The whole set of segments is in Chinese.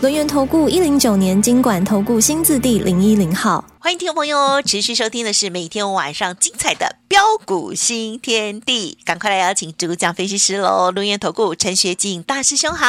轮源投顾一零九年金管投顾新字第零一零号。欢迎听众朋友哦持续收听的是每天晚上精彩的标股新天地，赶快来邀请主讲分析师喽！轮源投顾陈学进大师兄好。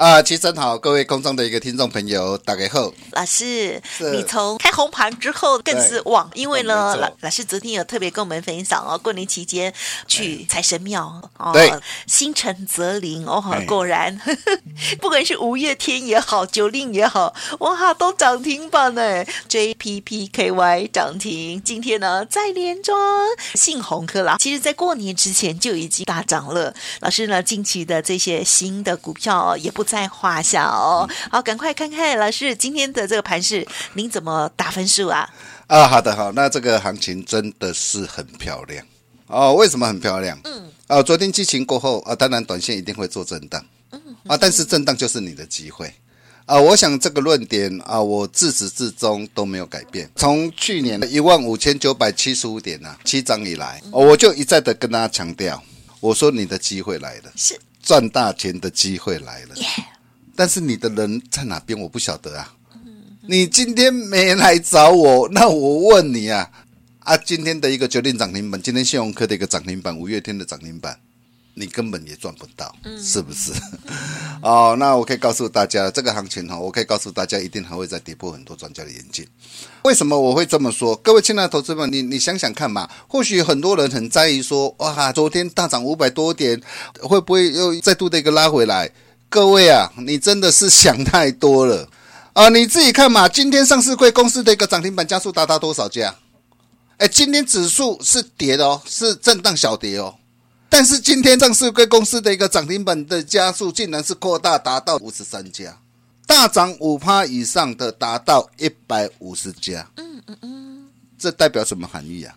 啊，齐真好，各位空中的一个听众朋友，大家好。老师，你从开红盘之后更是旺，因为呢，老老师昨天有特别跟我们分享哦，过年期间去财神庙哦，对，心诚则灵哦，果然，不管是五月天也好，九令也好，哇，都涨停板呢，JPPKY 涨停，今天呢再连庄，信鸿科啦，其实在过年之前就已经大涨了。老师呢，近期的这些新的股票也不。在话下哦，好，赶快看看老师今天的这个盘势，您怎么打分数啊？啊，好的，好，那这个行情真的是很漂亮哦。为什么很漂亮？嗯，啊，昨天激情过后啊，当然短线一定会做震荡，嗯啊，但是震荡就是你的机会啊。我想这个论点啊，我自始至终都没有改变。从去年的一万五千九百七十五点啊，七涨以来，我就一再的跟大家强调，我说你的机会来了，是。赚大钱的机会来了，Yeah. 但是你的人在哪边？我不晓得啊。你今天没来找我，那我问你啊，啊，今天的一个决定涨停板，今天信用科的一个涨停板，五月天的涨停板。你根本也赚不到，是不是？哦，那我可以告诉大家，这个行情哈，我可以告诉大家，一定还会再跌破很多专家的眼镜。为什么我会这么说？各位亲爱的投资们，你你想想看嘛，或许很多人很在意说，哇，昨天大涨五百多点，会不会又再度的一个拉回来？各位啊，你真的是想太多了啊！你自己看嘛，今天上市贵公司的一个涨停板加速达到多少家？哎，今天指数是跌的哦，是震荡小跌哦。但是今天上市贵公司的一个涨停板的加速竟然是扩大达到五十三家，大涨五趴以上的达到一百五十家。嗯嗯嗯，这代表什么含义啊？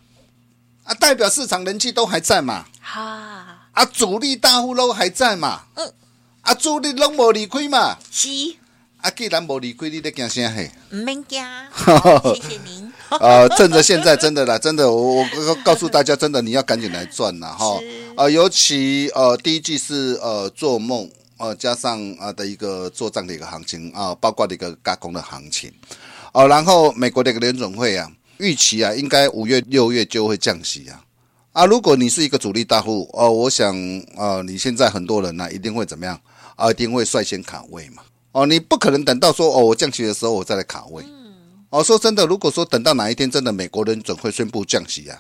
啊，代表市场人气都还在嘛？哈啊，主力大户都还在嘛？嗯，啊，主力拢无离开嘛？是。啊，既然无离开，你在惊啥嘿？唔免惊，谢谢您。呃，趁着现在真的啦，真的，我我告诉大家，真的你要赶紧来赚呐哈。啊，尤其呃第一季是呃做梦呃加上啊的一个做账的一个行情啊，包括的一个加工的行情。哦，然后美国的一个联总会啊，预期啊应该五月六月就会降息啊。啊，如果你是一个主力大户哦，我想啊你现在很多人呢一定会怎么样？啊，一定会率先卡位嘛。哦，你不可能等到说哦我降息的时候我再来卡位哦，说真的，如果说等到哪一天真的美国人准会宣布降息啊。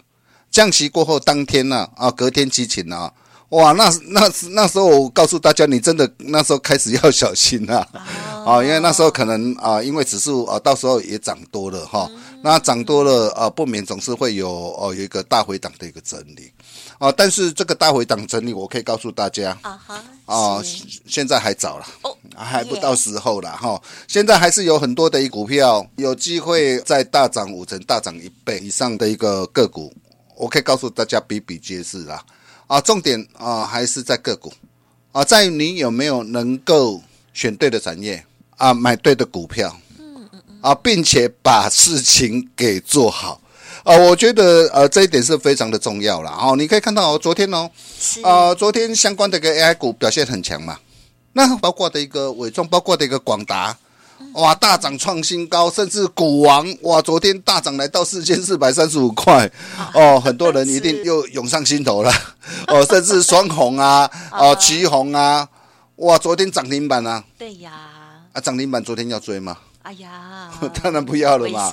降息过后当天呢，啊，隔天激情啊，哇，那那那时候我告诉大家，你真的那时候开始要小心了，因为那时候可能啊，因为指数啊，到时候也涨多了哈，那涨多了啊，不免总是会有哦有一个大回档的一个整理。啊，但是这个大回档整理，我可以告诉大家啊哈啊，现在还早了，还不到时候了哈，现在还是有很多的一股票有机会再大涨五成、大涨一倍以上的一个个股。我可以告诉大家比比皆是啦，啊，重点啊还是在个股，啊，在于你有没有能够选对的产业啊，买对的股票，嗯嗯啊，并且把事情给做好，啊，我觉得呃这一点是非常的重要了。哦，你可以看到哦，昨天哦，啊，昨天相关的一个 AI 股表现很强嘛，那包括的一个伟创，包括的一个广达。哇，大涨创新高，甚至股王哇，昨天大涨来到四千四百三十五块。哦，很多人一定 又涌上心头了。哦，甚至双红 啊，哦，旗红啊，哇，昨天涨停板啊，对呀，啊，涨停板昨天要追吗？哎呀，当然不要了嘛！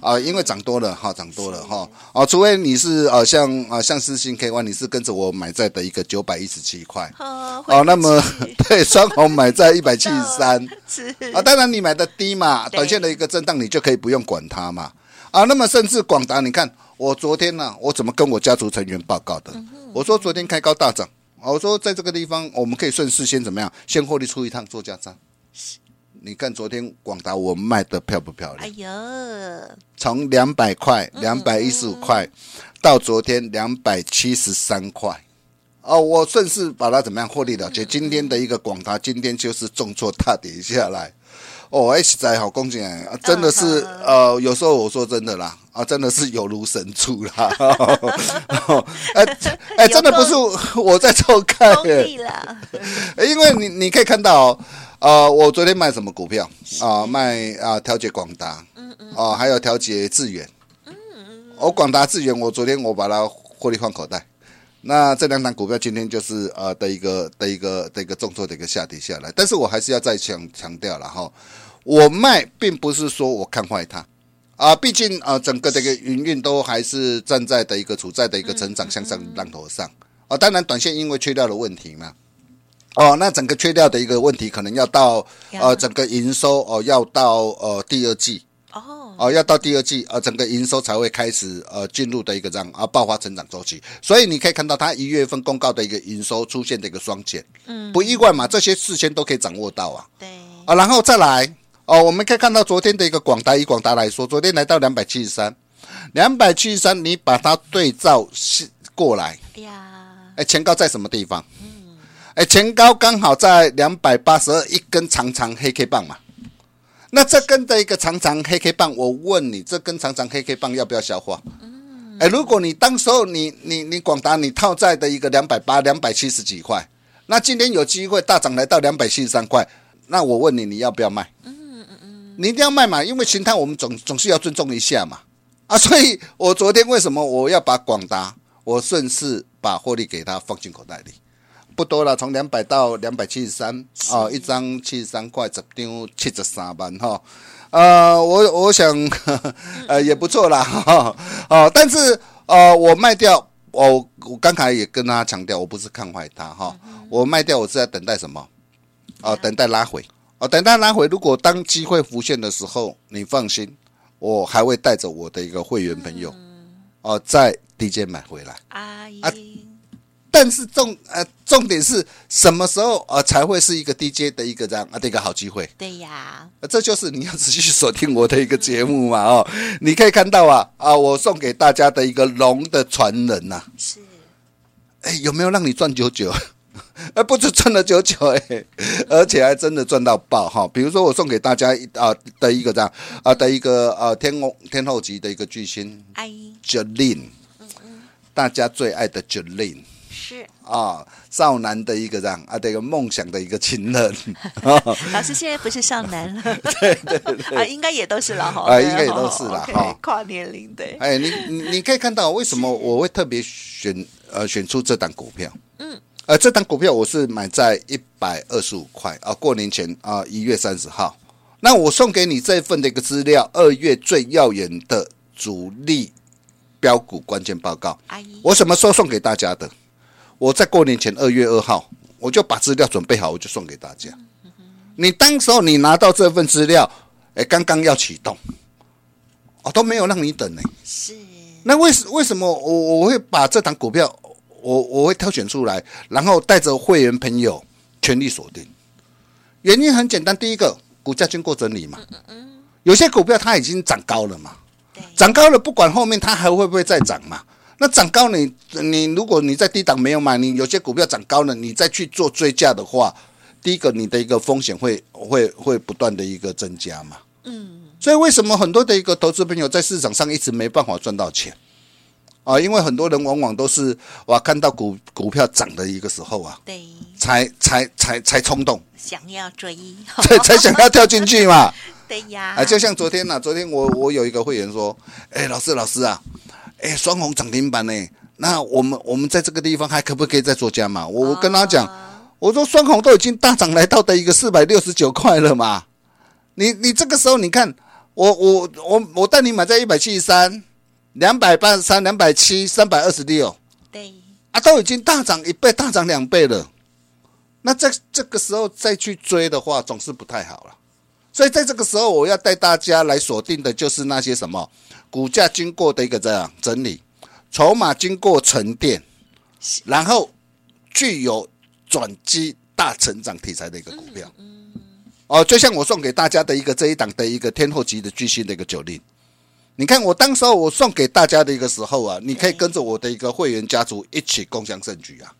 啊，因为涨多了哈，涨多了哈。啊，除非你是呃像啊像四星 KY，你是跟着我买在的一个九百一十七块。哦，那么 对双红买在一百七十三。是啊，当然你买的低嘛，短线的一个震荡你就可以不用管它嘛。啊，那么甚至广达，你看我昨天呢，我怎么跟我家族成员报告的？我说昨天开高大涨，我说在这个地方我们可以顺势先怎么样，先获利出一趟做价差。你看昨天广达我卖的漂不漂亮？哎呦，从两百块、两百一十五块到昨天两百七十三块。哦，我顺势把它怎么样获利了结？今天的一个广达，今天就是重挫大跌下来。哦，H 仔好恭喜啊！真的是呃，有时候我说真的啦，啊，真的是有如神助啦。哎 哎，真的不是我在偷看耶，因为你你可以看到哦，呃，我昨天卖什么股票啊？卖啊调节广达，嗯嗯，哦，还有调节智远，嗯嗯，我广达智远，我昨天我把它获利放口袋。那这两档股票今天就是呃的一个的一个的一个重挫的一个下跌下来，但是我还是要再强强调了哈，我卖并不是说我看坏它。啊，毕竟啊整个这个营运都还是站在的一个处在的一个成长向上浪头上。啊，当然短线因为缺料的问题嘛，哦，那整个缺料的一个问题可能要到呃整个营收哦要到呃第二季。哦哦，要到第二季，呃，整个营收才会开始，呃，进入的一个这样啊爆发成长周期。所以你可以看到，它一月份公告的一个营收出现的一个双减，嗯，不意外嘛，这些事先都可以掌握到啊。对啊，然后再来哦，我们可以看到昨天的一个广达，以广达来说，昨天来到两百七十三，两百七十三，你把它对照过来，哎呀，哎，前高在什么地方？嗯，哎，前高刚好在两百八十二，一根长长黑 K 棒嘛。那这根的一个长长黑 K 棒，我问你，这根长长黑 K 棒要不要消化？嗯，哎，如果你当时候你你你广达你套在的一个两百八两百七十几块，那今天有机会大涨来到两百七十三块，那我问你，你要不要卖？嗯嗯，你一定要卖嘛，因为形态我们总总是要尊重一下嘛。啊，所以我昨天为什么我要把广达，我顺势把获利给他放进口袋里。不多了，从两百到两百七十三啊，一张七十三块，十张七十三万哈。呃，我我想 呃也不错啦 哈。哦，但是呃我卖掉，我我刚才也跟大家强调，我不是看坏它哈。我卖掉，我是在等待什么？哦，等待拉回。哦，等待拉回。如果当机会浮现的时候，你放心，我还会带着我的一个会员朋友哦，在低阶买回来。阿姨。啊但是重呃重点是什么时候呃才会是一个 DJ 的一个这样啊的一个好机会？对呀，这就是你要仔细锁定我的一个节目嘛哦，你可以看到啊啊，我送给大家的一个龙的传人呐，是，哎有没有让你赚九九？而 不止赚了九九哎，而且还真的赚到爆哈！比如说我送给大家啊的一个这样啊的一个呃天后天后级的一个巨星，哎，Jolin，大家最爱的 Jolin。是啊，少男的一个这样啊，这个梦想的一个情人。老师现在不是少男了，对对对啊，应该也都是了哈，啊，应该也都是了哈，跨年龄对。哎，你你可以看到为什么我会特别选呃选出这档股票？嗯，呃，这档股票我是买在一百二十五块啊，过年前啊，一月三十号。那我送给你这份的一个资料，二月最耀眼的主力标股关键报告。阿姨，我什么时候送给大家的？我在过年前二月二号，我就把资料准备好，我就送给大家。你当时候你拿到这份资料，哎，刚刚要启动，我都没有让你等呢。是。那为什为什么我我会把这档股票，我我会挑选出来，然后带着会员朋友全力锁定？原因很简单，第一个，股价经过整理嘛。有些股票它已经涨高了嘛。涨高了，不管后面它还会不会再涨嘛。那涨高你，你你如果你在低档没有买，你有些股票涨高了，你再去做追价的话，第一个你的一个风险会会会不断的一个增加嘛。嗯，所以为什么很多的一个投资朋友在市场上一直没办法赚到钱啊？因为很多人往往都是哇看到股股票涨的一个时候啊，对，才才才才冲动，想要追，才才想要跳进去嘛。对呀，啊，就像昨天呐、啊，昨天我我有一个会员说，哎，老师老师啊。哎，双红涨停板呢？那我们我们在这个地方还可不可以再做加码？我我跟他讲，我说双红都已经大涨来到的一个四百六十九块了嘛。你你这个时候你看，我我我我带你买在一百七十三、两百八十三、两百七、三百二十六，对啊，都已经大涨一倍、大涨两倍了。那这这个时候再去追的话，总是不太好了。所以在这个时候，我要带大家来锁定的就是那些什么。股价经过的一个这样整理，筹码经过沉淀，然后具有转机大成长题材的一个股票，哦，就像我送给大家的一个这一档的一个天后级的巨星的一个九令，你看我当时候我送给大家的一个时候啊，你可以跟着我的一个会员家族一起共享盛举啊。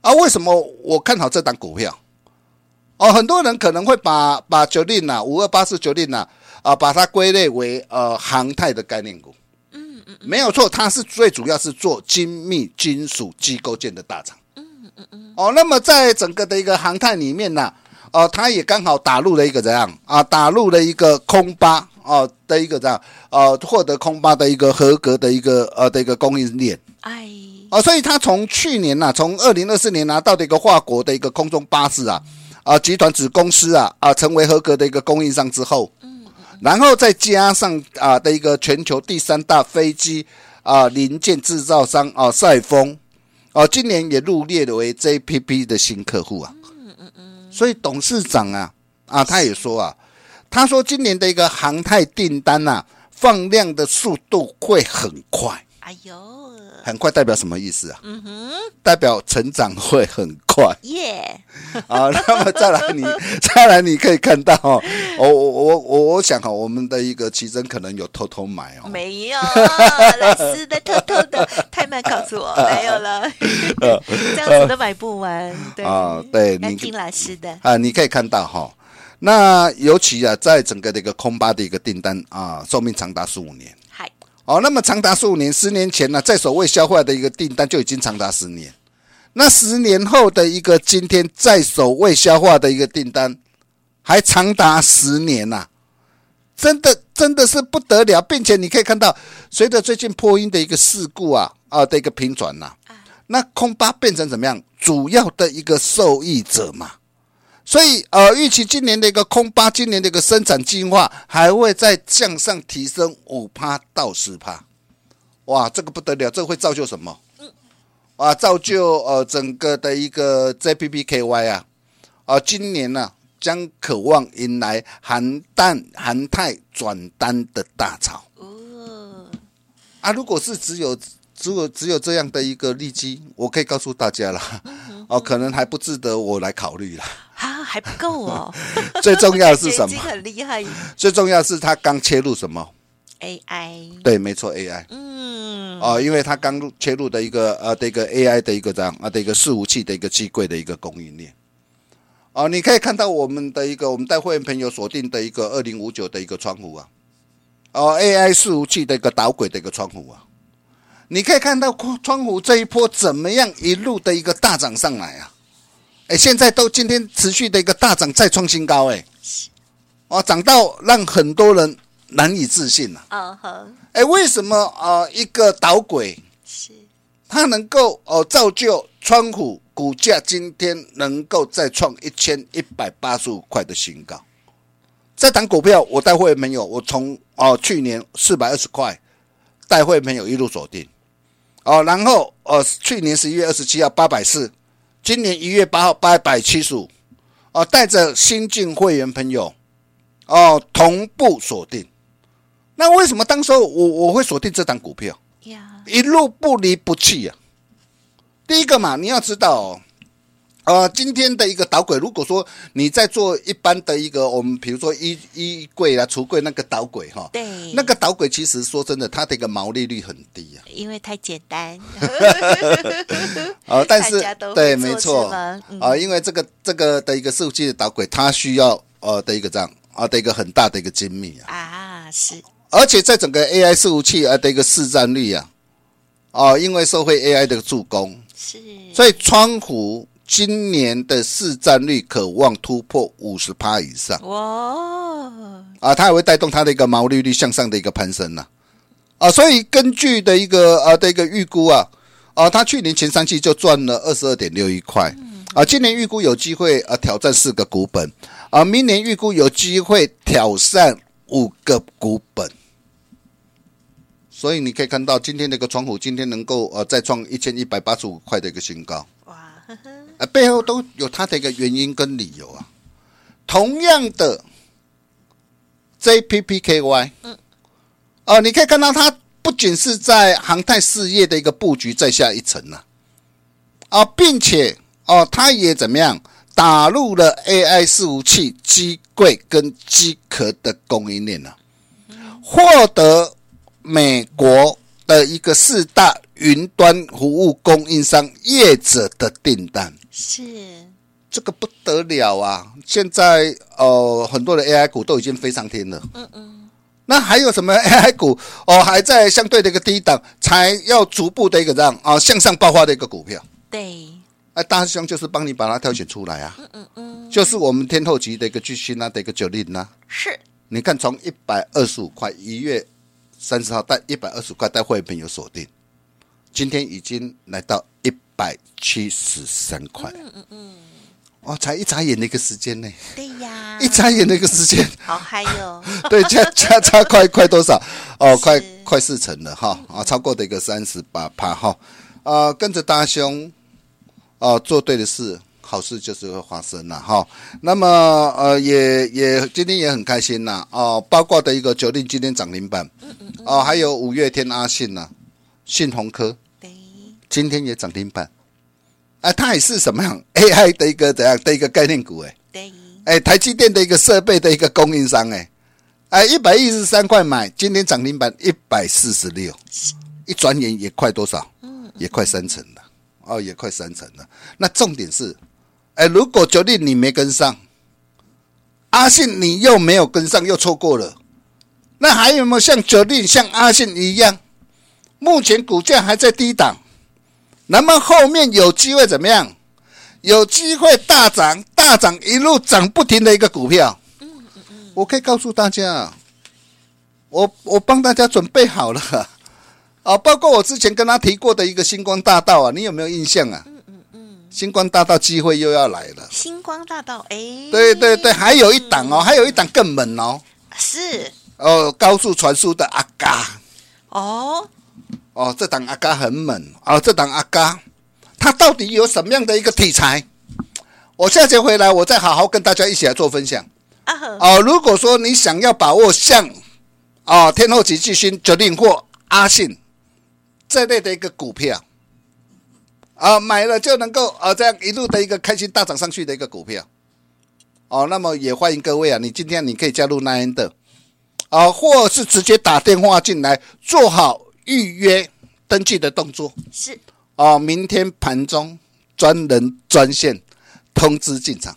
啊，为什么我看好这档股票？哦，很多人可能会把把九令呐，五二八四九令呐，啊，把它归类为呃航太的概念股。嗯嗯，没有错，它是最主要是做精密金属机构件的大厂。嗯嗯嗯。哦，那么在整个的一个航太里面呢？哦，他也刚好打入了一个怎样啊？打入了一个空巴哦的一个这样呃，获得空巴的一个合格的一个呃的一个供应链。哎，哦，所以他从去年呐，从二零二四年拿到的一个华国的一个空中巴士啊啊集团子公司啊啊成为合格的一个供应商之后，嗯，然后再加上啊的一个全球第三大飞机啊零件制造商啊赛峰，哦，今年也入列为 JPP 的新客户啊。嗯嗯嗯所以董事长啊啊，他也说啊，他说今年的一个航太订单呐、啊，放量的速度会很快。哎呦，很快代表什么意思啊？嗯哼，代表成长会很快。耶，啊，那么再来你再来你可以看到哦，我我我我想哈，我们的一个奇珍可能有偷偷买哦，没有，老师的偷偷的，太慢告诉我没有了，这样子都买不完。对啊，对，你听老师的啊，你可以看到哈，那尤其啊，在整个这个空巴的一个订单啊，寿命长达十五年。哦，那么长达十五年，十年前呢，在所未消化的一个订单就已经长达十年，那十年后的一个今天，在所未消化的一个订单还长达十年呐，真的真的是不得了，并且你可以看到，随着最近波音的一个事故啊啊的一个频传呐，那空巴变成怎么样，主要的一个受益者嘛。所以，呃，预期今年的一个空巴，今年的一个生产计划还会再向上提升五趴到十趴，哇，这个不得了，这个会造就什么？啊，造就呃整个的一个 JPPKY 啊，啊，今年呢、啊、将渴望迎来韩淡韩泰转单的大潮。哦，啊，如果是只有只有只有这样的一个利基，我可以告诉大家了，哦，可能还不值得我来考虑了。啊，还不够哦！最重要的是什么？已经很厉害。最重要的是他刚切入什么？AI。对，没错，AI。嗯。哦，因为他刚切入的一个呃的一个 AI 的一个这样啊的一个伺服器的一个机柜的一个供应链。哦，你可以看到我们的一个我们带会员朋友锁定的一个二零五九的一个窗户啊。哦，AI 伺服器的一个导轨的一个窗户啊。你可以看到窗户这一波怎么样一路的一个大涨上来啊？哎，现在都今天持续的一个大涨，再创新高，哎，哦，涨到让很多人难以置信了。嗯哼，哎，为什么啊？一个导轨是它能够哦造就川股股价今天能够再创一千一百八十五块的新高？这档股票我带会员朋友，我从哦去年四百二十块带会员朋友一路锁定，哦，然后呃去年十一月二十七号八百四。今年一月八号八百七十五，哦，带着新进会员朋友，哦，同步锁定。那为什么当时候我我会锁定这档股票.一路不离不弃呀、啊。第一个嘛，你要知道哦。呃，今天的一个导轨，如果说你在做一般的一个，我们比如说衣衣柜啊、橱柜那个导轨哈，对，那个导轨其实说真的，它的一个毛利率很低啊，因为太简单。啊，但是对，没错。啊、嗯。呃，因为这个这个的一个伺服器的导轨，它需要呃的一个这样啊的一个很大的一个精密啊，啊是，而且在整个 AI 伺服器啊的一个市占率啊，哦、呃，因为社会 AI 的助攻，是，所以窗户。今年的市占率可望突破五十趴以上哇！啊，它也会带动它的一个毛利率向上的一个攀升呐！啊，所以根据的一个呃的一个预估啊，啊，它去年前三季就赚了二十二点六一块啊，今年预估有机会啊挑战四个股本啊，明年预估有机会挑战五个股本，所以你可以看到今天的一个窗户今天能够呃再创一千一百八十五块的一个新高哇！呵呵啊，背后都有它的一个原因跟理由啊。同样的，JPPKY，嗯，哦，你可以看到它不仅是在航太事业的一个布局再下一层呢，啊，并且哦，它也怎么样打入了 AI 伺服器机柜跟机壳的供应链呢，获得美国的一个四大云端服务供应商业者的订单，是。这个不得了啊！现在呃，很多的 AI 股都已经飞上天了，嗯嗯，那还有什么 AI 股哦，还在相对的一个低档，才要逐步的一个这样啊、哦、向上爆发的一个股票，对。哎，大师兄就是帮你把它挑选出来啊，嗯嗯嗯，就是我们天后级的一个巨星啊，的一个九令呐，是，你看从一百二十五块一月三十号到一百二十五块带会员朋友锁定，今天已经来到一百七十三块，嗯嗯嗯，哦，才一眨眼的一个时间呢，对呀，一眨眼的一个时间，好嗨哟，对，加加差快快多少？哦，快快四成了哈，啊，超过的一个三十八趴哈，啊，跟着大兄。哦，做对的事，好事就是会发生了哈。那么，呃，也也今天也很开心呐。哦，包括的一个九令今天涨停板，嗯嗯嗯，哦，还有五月天阿信呐，信鸿科，对，今天也涨停板。啊，它也是什么样 AI 的一个怎样的一个概念股？哎，对，哎，台积电的一个设备的一个供应商，哎，哎，一百一十三块买，今天涨停板一百四十六，一转眼也快多少？嗯，也快三成了。哦，也快三成了。那重点是，哎，如果九令你没跟上，阿信你又没有跟上，又错过了，那还有没有像九令、像阿信一样，目前股价还在低档，那么后面有机会怎么样？有机会大涨，大涨一路涨不停的一个股票。嗯嗯嗯，我可以告诉大家，我我帮大家准备好了。啊，包括我之前跟他提过的一个星光大道啊，你有没有印象啊？嗯嗯嗯，星光大道机会又要来了。星光大道，哎，对对对，还有一档哦，还有一档更猛哦。是哦，高速传输的阿嘎。哦哦，这档阿嘎很猛哦，这档阿嘎，它到底有什么样的一个题材？我下节回来，我再好好跟大家一起来做分享。啊哦，如果说你想要把握像哦天后级巨星决定或阿信。这类的一个股票，啊，买了就能够啊，这样一路的一个开心大涨上去的一个股票，哦，那么也欢迎各位啊，你今天你可以加入 Nine 的，啊，或是直接打电话进来做好预约登记的动作，是，哦，明天盘中专人专线通知进场。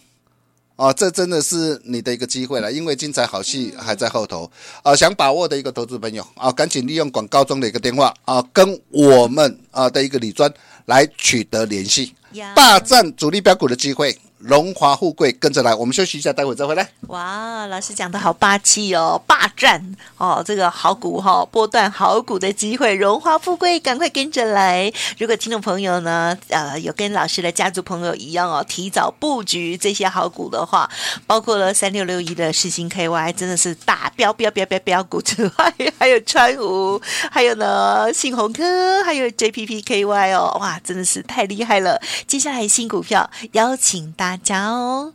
哦，这真的是你的一个机会了，因为精彩好戏还在后头。啊，想把握的一个投资朋友啊，赶紧利用广告中的一个电话啊，跟我们啊的一个李专来取得联系，霸占主力标股的机会。荣华富贵跟着来，我们休息一下，待会再回来。哇，老师讲的好霸气哦，霸占哦，这个好股哈、哦，波段好股的机会，荣华富贵，赶快跟着来。如果听众朋友呢，呃，有跟老师的家族朋友一样哦，提早布局这些好股的话，包括了三六六一的世星 KY，真的是大标标标标标股之外，还有川武，还有呢信鸿科，还有 JPP KY 哦，哇，真的是太厉害了。接下来新股票邀请大。大家哦，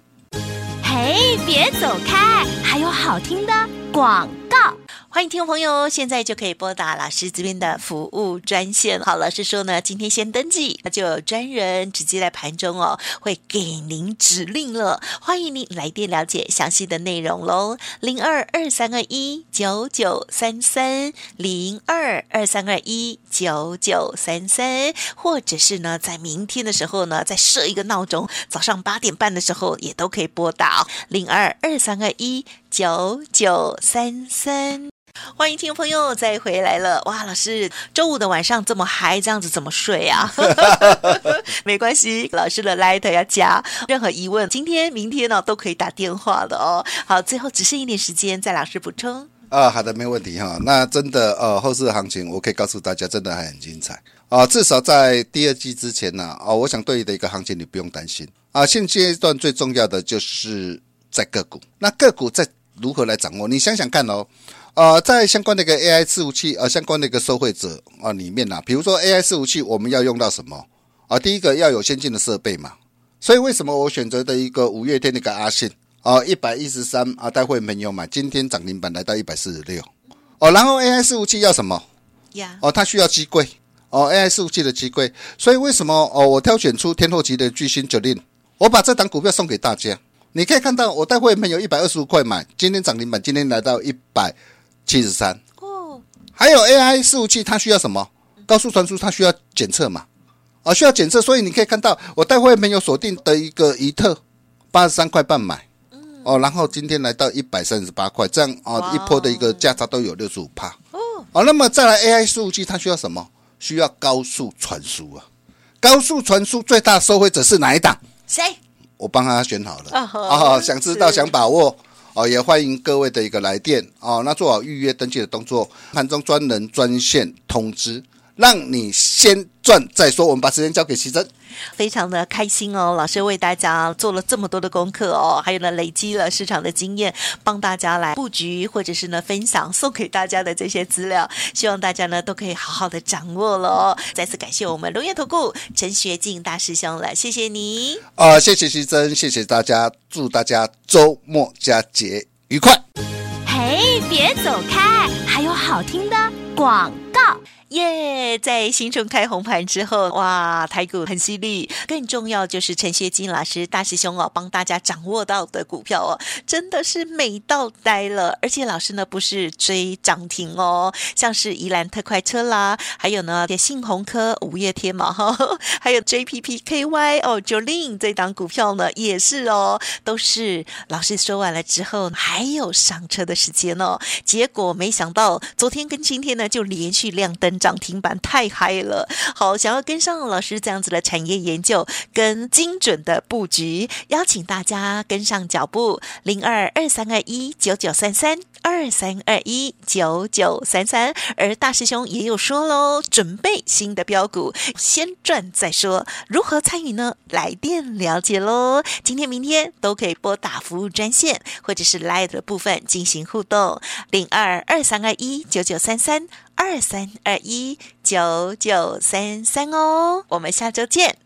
嘿，别走开，还有好听的广告。欢迎听众朋友，现在就可以拨打老师这边的服务专线。好，老师说呢，今天先登记，那就有专人直接在盘中哦，会给您指令了。欢迎您来电了解详细的内容喽，零二二三二一九九三三零二二三二一九九三三，或者是呢，在明天的时候呢，再设一个闹钟，早上八点半的时候也都可以拨打零二二三二一九九三三。欢迎听众朋友再回来了哇！老师，周五的晚上这么嗨，这样子怎么睡啊？没关系，老师的 Light 要加，任何疑问，今天、明天呢、哦、都可以打电话的哦。好，最后只剩一点时间，再老师补充。啊，好的，没问题哈。那真的呃，后市的行情我可以告诉大家，真的还很精彩啊。至少在第二季之前呢，啊，我想对你的一个行情你不用担心啊。现阶段最重要的就是在个股，那个股在如何来掌握？你想想看哦。呃，在相关的一个 AI 伺服器，呃，相关的一个受惠者啊、呃、里面呢、啊，比如说 AI 伺服器，我们要用到什么？啊、呃？第一个要有先进的设备嘛，所以为什么我选择的一个五月天的一个阿信？啊，一百一十三啊，待会朋友买，今天涨停板来到一百四十六哦，然后 AI 伺服器要什么？呀，哦，它需要机柜。哦，AI 伺服器的机柜，所以为什么哦，我挑选出天后级的巨星九令我把这档股票送给大家，你可以看到我带会员有一百二十五块买，今天涨停板，今天来到一百七十三。哦，还有 AI 伺服器，它需要什么？高速传输，它需要检测嘛？啊，需要检测，所以你可以看到我带会没有锁定的一个一特，八十三块半买。哦，然后今天来到一百三十八块，这样啊，一波的一个价差都有六十五帕。哦，好，那么再来 AI 伺服器，它需要什么？需要高速传输啊！高速传输最大受惠者是哪一档？谁？我帮他选好了。哦，哦想知道、想把握哦，也欢迎各位的一个来电哦。那做好预约登记的动作，盘中专人专线通知。让你先赚再说，我们把时间交给奇珍，非常的开心哦。老师为大家做了这么多的功课哦，还有呢，累积了市场的经验，帮大家来布局，或者是呢分享送给大家的这些资料，希望大家呢都可以好好的掌握了哦。再次感谢我们龙彦投顾陈学进大师兄了，谢谢你。啊、呃，谢谢奇珍，谢谢大家，祝大家周末佳节愉快。嘿，别走开，还有好听的广告。耶在新春开红盘之后，哇，台股很犀利。更重要就是陈学金老师大师兄哦，帮大家掌握到的股票哦，真的是美到呆了。而且老师呢不是追涨停哦，像是宜兰特快车啦，还有呢信鸿科五月天嘛哈，还有 JPPKY 哦，Jolin 这档股票呢也是哦，都是老师说完了之后还有上车的时间哦。结果没想到昨天跟今天呢就连续亮灯。涨停板太嗨了，好，想要跟上老师这样子的产业研究跟精准的布局，邀请大家跟上脚步，零二二三二一九九三三二三二一九九三三，而大师兄也有说喽，准备新的标股，先赚再说，如何参与呢？来电了解喽，今天明天都可以拨打服务专线或者是 Line 的部分进行互动，零二二三二一九九三三。二三二一九九三三哦，我们下周见。